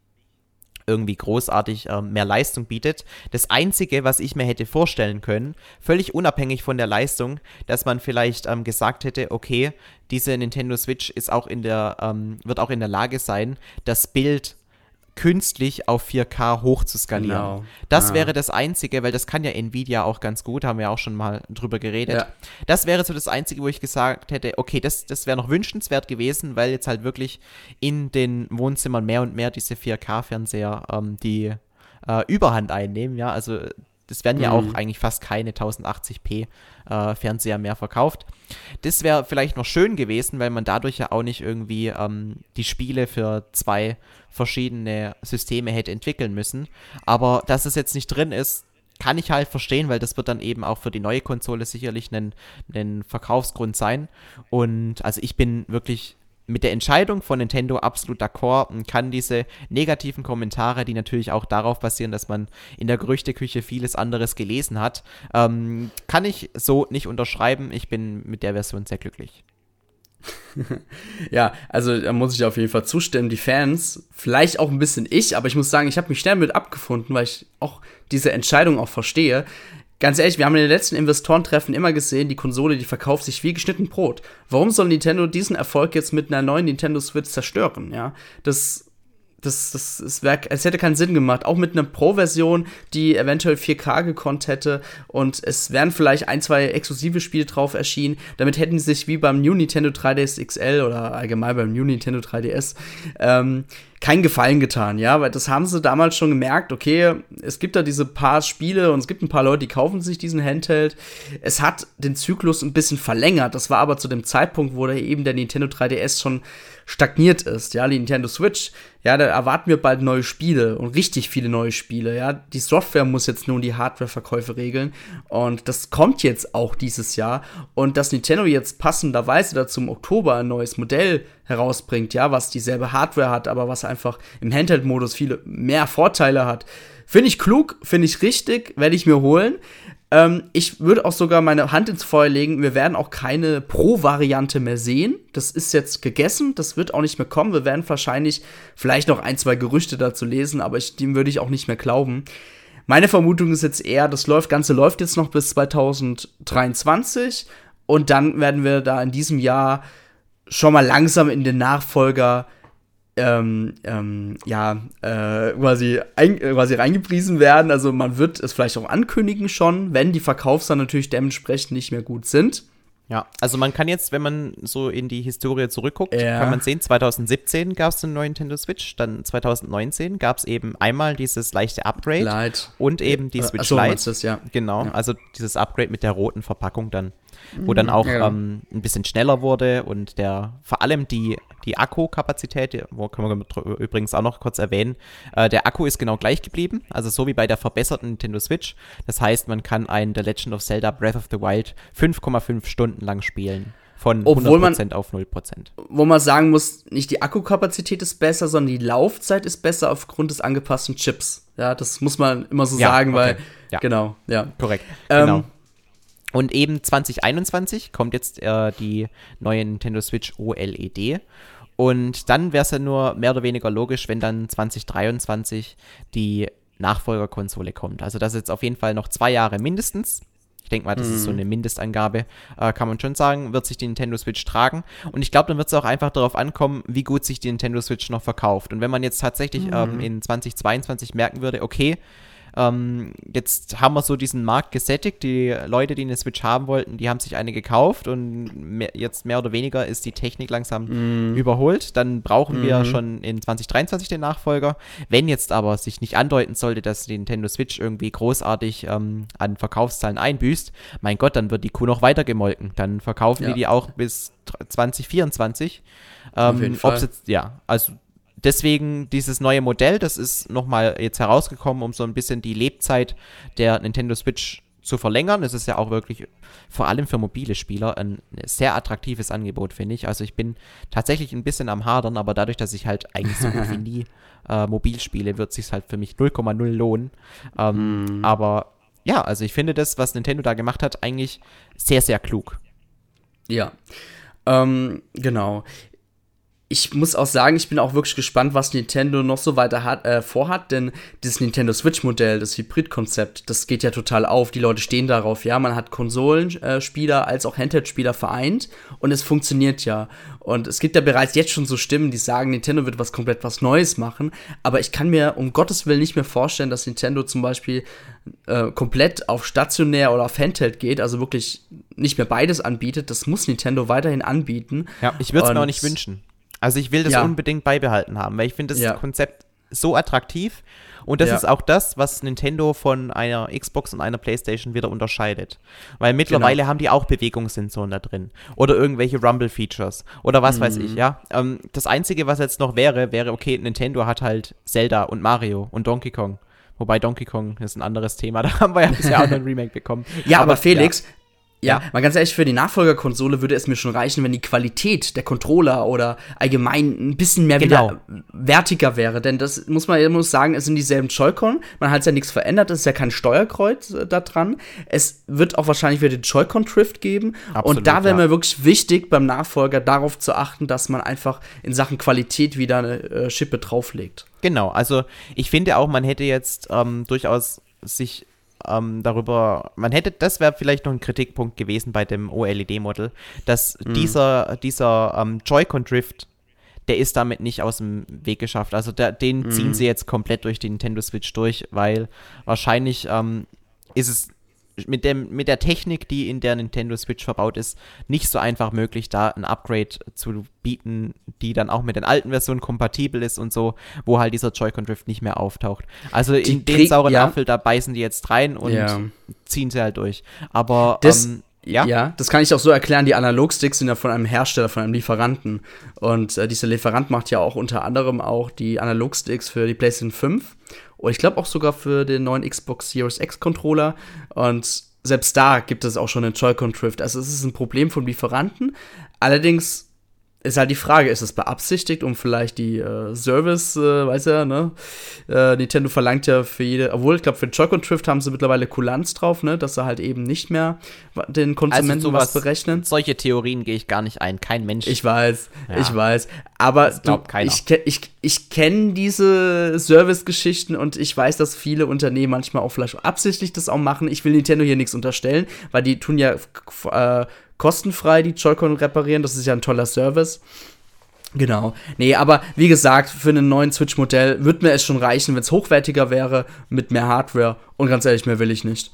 irgendwie großartig äh, mehr Leistung bietet. Das Einzige, was ich mir hätte vorstellen können, völlig unabhängig von der Leistung, dass man vielleicht ähm, gesagt hätte, okay, diese Nintendo Switch ist auch in der, ähm, wird auch in der Lage sein, das Bild künstlich auf 4K hoch zu skalieren. Genau. Das ah. wäre das Einzige, weil das kann ja Nvidia auch ganz gut, haben wir auch schon mal drüber geredet. Ja. Das wäre so das Einzige, wo ich gesagt hätte, okay, das, das wäre noch wünschenswert gewesen, weil jetzt halt wirklich in den Wohnzimmern mehr und mehr diese 4K-Fernseher ähm, die äh, Überhand einnehmen, ja, also das werden ja mhm. auch eigentlich fast keine 1080p äh, Fernseher mehr verkauft. Das wäre vielleicht noch schön gewesen, weil man dadurch ja auch nicht irgendwie ähm, die Spiele für zwei verschiedene Systeme hätte entwickeln müssen. Aber dass es jetzt nicht drin ist, kann ich halt verstehen, weil das wird dann eben auch für die neue Konsole sicherlich ein, ein Verkaufsgrund sein. Und also ich bin wirklich mit der Entscheidung von Nintendo absolut d'accord und kann diese negativen Kommentare, die natürlich auch darauf basieren, dass man in der Gerüchteküche vieles anderes gelesen hat, ähm, kann ich so nicht unterschreiben. Ich bin mit der Version sehr glücklich. ja, also da muss ich auf jeden Fall zustimmen. Die Fans, vielleicht auch ein bisschen ich, aber ich muss sagen, ich habe mich schnell mit abgefunden, weil ich auch diese Entscheidung auch verstehe ganz ehrlich, wir haben in den letzten Investorentreffen immer gesehen, die Konsole, die verkauft sich wie geschnitten Brot. Warum soll Nintendo diesen Erfolg jetzt mit einer neuen Nintendo Switch zerstören? Ja, das das, das, das wär, es hätte keinen Sinn gemacht. Auch mit einer Pro-Version, die eventuell 4K gekonnt hätte und es wären vielleicht ein, zwei exklusive Spiele drauf erschienen. Damit hätten sie sich wie beim New Nintendo 3DS XL oder allgemein beim New Nintendo 3DS ähm, keinen Gefallen getan, ja, weil das haben sie damals schon gemerkt, okay, es gibt da diese paar Spiele und es gibt ein paar Leute, die kaufen sich diesen Handheld. Es hat den Zyklus ein bisschen verlängert. Das war aber zu dem Zeitpunkt, wo da eben der Nintendo 3DS schon stagniert ist. Ja, die Nintendo Switch, ja, da erwarten wir bald neue Spiele und richtig viele neue Spiele. Ja, die Software muss jetzt nun die Hardware-Verkäufe regeln und das kommt jetzt auch dieses Jahr. Und dass Nintendo jetzt passenderweise dazu im Oktober ein neues Modell herausbringt, ja, was dieselbe Hardware hat, aber was einfach im Handheld-Modus viele mehr Vorteile hat. Finde ich klug, finde ich richtig, werde ich mir holen. Ähm, ich würde auch sogar meine Hand ins Feuer legen. Wir werden auch keine Pro-Variante mehr sehen. Das ist jetzt gegessen. Das wird auch nicht mehr kommen. Wir werden wahrscheinlich vielleicht noch ein, zwei Gerüchte dazu lesen, aber ich, dem würde ich auch nicht mehr glauben. Meine Vermutung ist jetzt eher, das läuft, Ganze läuft jetzt noch bis 2023 und dann werden wir da in diesem Jahr schon mal langsam in den Nachfolger ähm, ähm, ja, äh, quasi, ein, äh, quasi reingepriesen werden. Also man wird es vielleicht auch ankündigen schon, wenn die Verkaufszahlen natürlich dementsprechend nicht mehr gut sind. Ja, also man kann jetzt, wenn man so in die Historie zurückguckt, ja. kann man sehen, 2017 gab es einen neuen Nintendo Switch, dann 2019 gab es eben einmal dieses leichte Upgrade Light. und eben die Switch Achso, Lite. Das, ja. Genau, ja. also dieses Upgrade mit der roten Verpackung dann wo dann auch ja. ähm, ein bisschen schneller wurde und der vor allem die, die Akkukapazität, wo können wir übrigens auch noch kurz erwähnen, äh, der Akku ist genau gleich geblieben, also so wie bei der verbesserten Nintendo Switch. Das heißt, man kann ein The Legend of Zelda Breath of the Wild 5,5 Stunden lang spielen. Von Obwohl 100% man, auf 0%. Wo man sagen muss, nicht die Akkukapazität ist besser, sondern die Laufzeit ist besser aufgrund des angepassten Chips. Ja, das muss man immer so ja, sagen, okay. weil. Ja. Genau, ja. Korrekt. Ähm, genau. Und eben 2021 kommt jetzt äh, die neue Nintendo Switch OLED. Und dann wäre es ja nur mehr oder weniger logisch, wenn dann 2023 die Nachfolgerkonsole kommt. Also das ist jetzt auf jeden Fall noch zwei Jahre mindestens. Ich denke mal, das mhm. ist so mhm. eine Mindestangabe, äh, kann man schon sagen, wird sich die Nintendo Switch tragen. Und ich glaube, dann wird es auch einfach darauf ankommen, wie gut sich die Nintendo Switch noch verkauft. Und wenn man jetzt tatsächlich mhm. ähm, in 2022 merken würde, okay, ähm, jetzt haben wir so diesen Markt gesättigt. Die Leute, die eine Switch haben wollten, die haben sich eine gekauft und mehr, jetzt mehr oder weniger ist die Technik langsam mm. überholt. Dann brauchen mm. wir mhm. schon in 2023 den Nachfolger. Wenn jetzt aber sich nicht andeuten sollte, dass die Nintendo Switch irgendwie großartig ähm, an Verkaufszahlen einbüßt, mein Gott, dann wird die Kuh noch weiter gemolken. Dann verkaufen ja. wir die auch bis 2024. Ähm, Auf jeden Fall. Jetzt, ja, also deswegen dieses neue Modell, das ist nochmal jetzt herausgekommen, um so ein bisschen die Lebzeit der Nintendo Switch zu verlängern. Es ist ja auch wirklich vor allem für mobile Spieler ein sehr attraktives Angebot, finde ich. Also ich bin tatsächlich ein bisschen am Hadern, aber dadurch, dass ich halt eigentlich so gut wie nie äh, mobil spiele, wird es sich halt für mich 0,0 lohnen. Ähm, mm. Aber ja, also ich finde das, was Nintendo da gemacht hat, eigentlich sehr, sehr klug. Ja. Ähm, genau ich muss auch sagen, ich bin auch wirklich gespannt, was Nintendo noch so weiter hat, äh, vorhat, denn dieses Nintendo Switch-Modell, das Hybrid-Konzept, das geht ja total auf. Die Leute stehen darauf, ja. Man hat Konsolenspieler als auch Handheld-Spieler vereint und es funktioniert ja. Und es gibt ja bereits jetzt schon so Stimmen, die sagen, Nintendo wird was komplett was Neues machen. Aber ich kann mir um Gottes Willen nicht mehr vorstellen, dass Nintendo zum Beispiel äh, komplett auf stationär oder auf Handheld geht, also wirklich nicht mehr beides anbietet. Das muss Nintendo weiterhin anbieten. Ja, ich würde es mir auch nicht wünschen. Also ich will das ja. unbedingt beibehalten haben, weil ich finde das ja. Konzept so attraktiv. Und das ja. ist auch das, was Nintendo von einer Xbox und einer PlayStation wieder unterscheidet. Weil mittlerweile genau. haben die auch Bewegungssensoren da drin. Oder irgendwelche Rumble-Features. Oder was mhm. weiß ich, mhm. ja. Ähm, das Einzige, was jetzt noch wäre, wäre, okay, Nintendo hat halt Zelda und Mario und Donkey Kong. Wobei Donkey Kong ist ein anderes Thema, da haben wir ja bisher auch noch ein Remake bekommen. Ja, aber, aber Felix, ja. Ja, mal ganz ehrlich, für die Nachfolgerkonsole würde es mir schon reichen, wenn die Qualität der Controller oder allgemein ein bisschen mehr genau. wieder wertiger wäre. Denn das muss man muss sagen, es sind dieselben Joy-Con. Man hat ja nichts verändert, es ist ja kein Steuerkreuz äh, da dran. Es wird auch wahrscheinlich wieder den Joy-Con-Drift geben. Absolut, und da wäre ja. mir wirklich wichtig, beim Nachfolger darauf zu achten, dass man einfach in Sachen Qualität wieder eine äh, Schippe drauflegt. Genau, also ich finde auch, man hätte jetzt ähm, durchaus sich ähm, darüber, man hätte, das wäre vielleicht noch ein Kritikpunkt gewesen bei dem OLED-Model, dass mhm. dieser, dieser ähm, Joy-Con-Drift, der ist damit nicht aus dem Weg geschafft. Also der, den mhm. ziehen sie jetzt komplett durch die Nintendo Switch durch, weil wahrscheinlich ähm, ist es mit, dem, mit der Technik, die in der Nintendo Switch verbaut ist, nicht so einfach möglich, da ein Upgrade zu bieten, die dann auch mit den alten Versionen kompatibel ist und so, wo halt dieser Joy-Con Drift nicht mehr auftaucht. Also die in den sauren ja. Apfel, da beißen die jetzt rein und ja. ziehen sie halt durch. Aber das, ähm, ja? ja, das kann ich auch so erklären. Die Analogsticks sind ja von einem Hersteller, von einem Lieferanten. Und äh, dieser Lieferant macht ja auch unter anderem auch die Analogsticks für die PlayStation 5 und ich glaube auch sogar für den neuen Xbox Series X Controller. Und selbst da gibt es auch schon einen Joy-Con Drift. Also es ist ein Problem von Lieferanten. Allerdings ist halt die Frage, ist es beabsichtigt, um vielleicht die äh, Service, äh, weiß ja, ne? Äh, Nintendo verlangt ja für jede, obwohl ich glaube, für Joy-Con Drift haben sie mittlerweile Kulanz drauf, ne? Dass sie halt eben nicht mehr den Konsumenten also sowas, was berechnen. Solche Theorien gehe ich gar nicht ein, kein Mensch. Ich weiß, ja. ich weiß. Aber du, ich, ich, ich kenne diese Service-Geschichten und ich weiß, dass viele Unternehmen manchmal auch vielleicht absichtlich das auch machen. Ich will Nintendo hier nichts unterstellen, weil die tun ja äh, kostenfrei die Joy-Con reparieren. Das ist ja ein toller Service. Genau. Nee, aber wie gesagt, für einen neuen Switch-Modell würde mir es schon reichen, wenn es hochwertiger wäre, mit mehr Hardware. Und ganz ehrlich, mehr will ich nicht.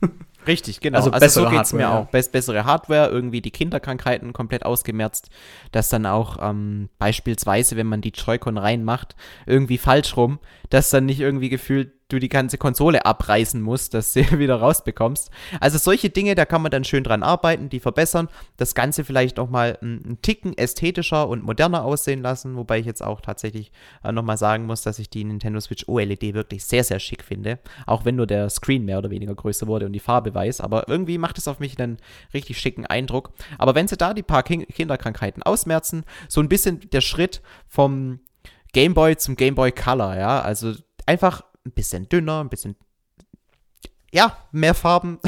Richtig, genau. Also, also bessere so geht es mir auch. Bess bessere Hardware, irgendwie die Kinderkrankheiten komplett ausgemerzt, dass dann auch ähm, beispielsweise, wenn man die Joy-Con reinmacht, irgendwie falsch rum, dass dann nicht irgendwie gefühlt du die ganze Konsole abreißen musst, dass du wieder rausbekommst. Also solche Dinge, da kann man dann schön dran arbeiten, die verbessern, das Ganze vielleicht nochmal einen Ticken ästhetischer und moderner aussehen lassen, wobei ich jetzt auch tatsächlich äh, nochmal sagen muss, dass ich die Nintendo Switch OLED wirklich sehr, sehr schick finde, auch wenn nur der Screen mehr oder weniger größer wurde und die Farbe weiß, aber irgendwie macht es auf mich einen richtig schicken Eindruck. Aber wenn sie da die paar Kin Kinderkrankheiten ausmerzen, so ein bisschen der Schritt vom Game Boy zum Game Boy Color, ja, also einfach ein bisschen dünner, ein bisschen ja, mehr Farben.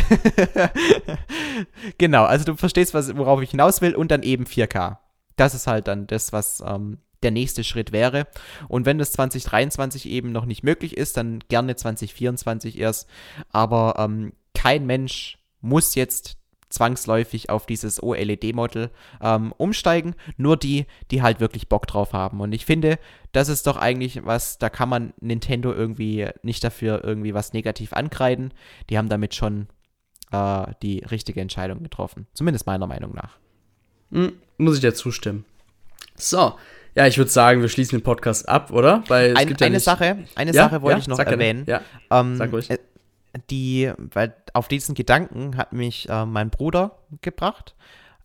genau, also du verstehst, was, worauf ich hinaus will und dann eben 4K. Das ist halt dann das, was ähm, der nächste Schritt wäre. Und wenn das 2023 eben noch nicht möglich ist, dann gerne 2024 erst. Aber ähm, kein Mensch muss jetzt zwangsläufig auf dieses OLED-Model ähm, umsteigen. Nur die, die halt wirklich Bock drauf haben. Und ich finde, das ist doch eigentlich was, da kann man Nintendo irgendwie nicht dafür irgendwie was negativ ankreiden. Die haben damit schon äh, die richtige Entscheidung getroffen. Zumindest meiner Meinung nach. Hm, muss ich dir zustimmen. So. Ja, ich würde sagen, wir schließen den Podcast ab, oder? Weil Ein, ja eine Sache, eine ja? Sache wollte ja? ich noch erwähnen. Ja. Ähm, Sag ruhig. Die, weil auf diesen Gedanken hat mich äh, mein Bruder gebracht.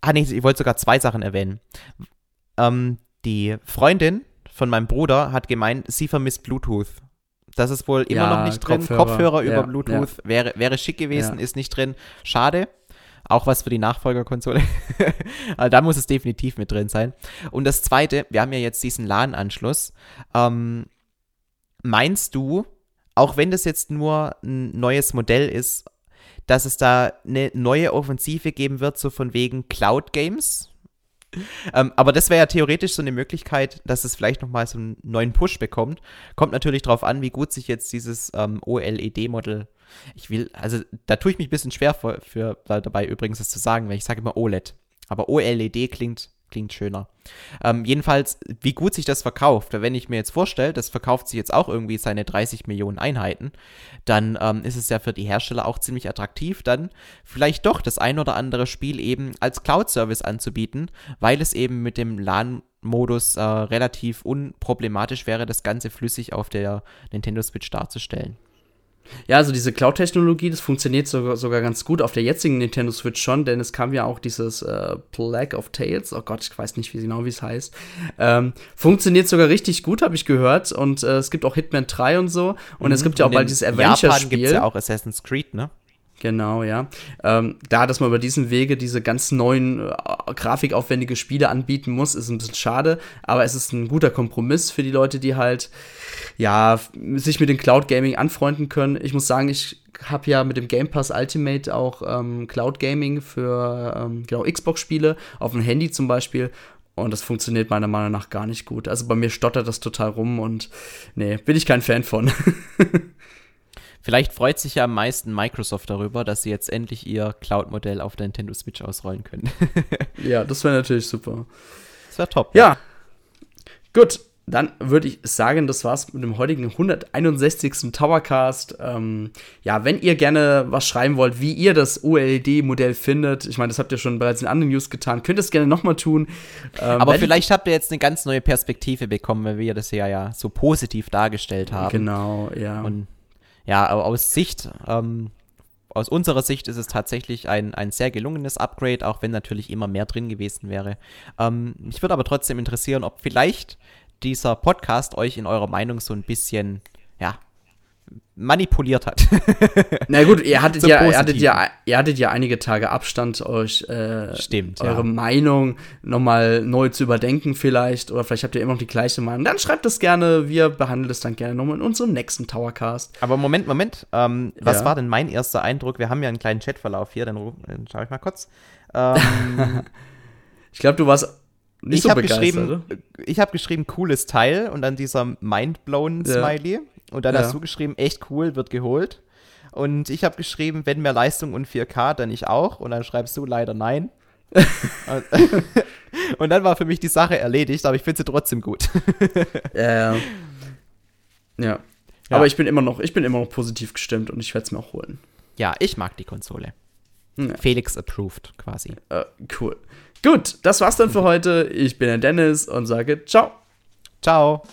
Ah, nee, ich wollte sogar zwei Sachen erwähnen. Ähm, die Freundin von meinem Bruder hat gemeint, sie vermisst Bluetooth. Das ist wohl immer ja, noch nicht drin. Kopfhörer, Kopfhörer über ja, Bluetooth ja. Wäre, wäre schick gewesen, ist nicht drin. Schade. Auch was für die Nachfolgerkonsole. also da muss es definitiv mit drin sein. Und das zweite, wir haben ja jetzt diesen LAN-Anschluss. Ähm, meinst du, auch wenn das jetzt nur ein neues Modell ist, dass es da eine neue Offensive geben wird, so von wegen Cloud Games. Ähm, aber das wäre ja theoretisch so eine Möglichkeit, dass es vielleicht nochmal so einen neuen Push bekommt. Kommt natürlich darauf an, wie gut sich jetzt dieses ähm, OLED-Modell. Ich will, also da tue ich mich ein bisschen schwer für, für dabei übrigens das zu sagen, weil ich sage immer OLED. Aber OLED klingt klingt schöner. Ähm, jedenfalls, wie gut sich das verkauft. Wenn ich mir jetzt vorstelle, das verkauft sich jetzt auch irgendwie seine 30 Millionen Einheiten, dann ähm, ist es ja für die Hersteller auch ziemlich attraktiv, dann vielleicht doch das ein oder andere Spiel eben als Cloud-Service anzubieten, weil es eben mit dem LAN-Modus äh, relativ unproblematisch wäre, das Ganze flüssig auf der Nintendo Switch darzustellen. Ja, also diese Cloud-Technologie, das funktioniert sogar, sogar ganz gut auf der jetzigen Nintendo Switch schon, denn es kam ja auch dieses äh, Plague of Tales, oh Gott, ich weiß nicht wie genau, wie es heißt. Ähm, funktioniert sogar richtig gut, habe ich gehört. Und äh, es gibt auch Hitman 3 und so. Und mhm. es gibt ja auch bald dieses Adventure-Spiel. gibt ja auch Assassin's Creed, ne? Genau, ja. Ähm, da, dass man über diesen Wege diese ganz neuen, äh, grafikaufwendige Spiele anbieten muss, ist ein bisschen schade, aber es ist ein guter Kompromiss für die Leute, die halt, ja, sich mit dem Cloud Gaming anfreunden können. Ich muss sagen, ich habe ja mit dem Game Pass Ultimate auch ähm, Cloud Gaming für ähm, genau, Xbox-Spiele, auf dem Handy zum Beispiel. Und das funktioniert meiner Meinung nach gar nicht gut. Also bei mir stottert das total rum und nee, bin ich kein Fan von. Vielleicht freut sich ja am meisten Microsoft darüber, dass sie jetzt endlich ihr Cloud-Modell auf der Nintendo Switch ausrollen können. ja, das wäre natürlich super. Das wäre top. Ja. ja. Gut, dann würde ich sagen, das war's mit dem heutigen 161. Towercast. Ähm, ja, wenn ihr gerne was schreiben wollt, wie ihr das OLED-Modell findet, ich meine, das habt ihr schon bereits in anderen News getan, könnt ihr es gerne nochmal tun. Ähm, Aber vielleicht habt ihr jetzt eine ganz neue Perspektive bekommen, weil wir das ja, ja so positiv dargestellt haben. Genau, ja. Und ja, aus Sicht, ähm, aus unserer Sicht ist es tatsächlich ein, ein sehr gelungenes Upgrade, auch wenn natürlich immer mehr drin gewesen wäre. Ähm, mich würde aber trotzdem interessieren, ob vielleicht dieser Podcast euch in eurer Meinung so ein bisschen, ja, manipuliert hat. Na gut, ihr hattet, ja, ihr, hattet ja, ihr hattet ja einige Tage Abstand, euch äh, Stimmt, eure ja. Meinung nochmal neu zu überdenken vielleicht. Oder vielleicht habt ihr immer noch die gleiche Meinung. Dann schreibt es gerne. Wir behandeln es dann gerne nochmal in unserem nächsten Towercast. Aber Moment, Moment. Ähm, was ja. war denn mein erster Eindruck? Wir haben ja einen kleinen Chatverlauf hier, dann, dann schaue ich mal kurz. Ähm, ich glaube, du warst nicht ich so habe geschrieben, ich habe geschrieben, cooles Teil und dann dieser Mindblown-Smiley. Ja. Und dann ja. hast du geschrieben, echt cool, wird geholt. Und ich habe geschrieben, wenn mehr Leistung und 4K, dann ich auch. Und dann schreibst du leider nein. und dann war für mich die Sache erledigt, aber ich finde sie trotzdem gut. ja, ja. ja. Aber ich bin immer noch, ich bin immer noch positiv gestimmt und ich werde es mir auch holen. Ja, ich mag die Konsole. Ja. Felix approved quasi. Uh, cool. Gut, das war's dann für heute. Ich bin der Dennis und sage ciao. Ciao.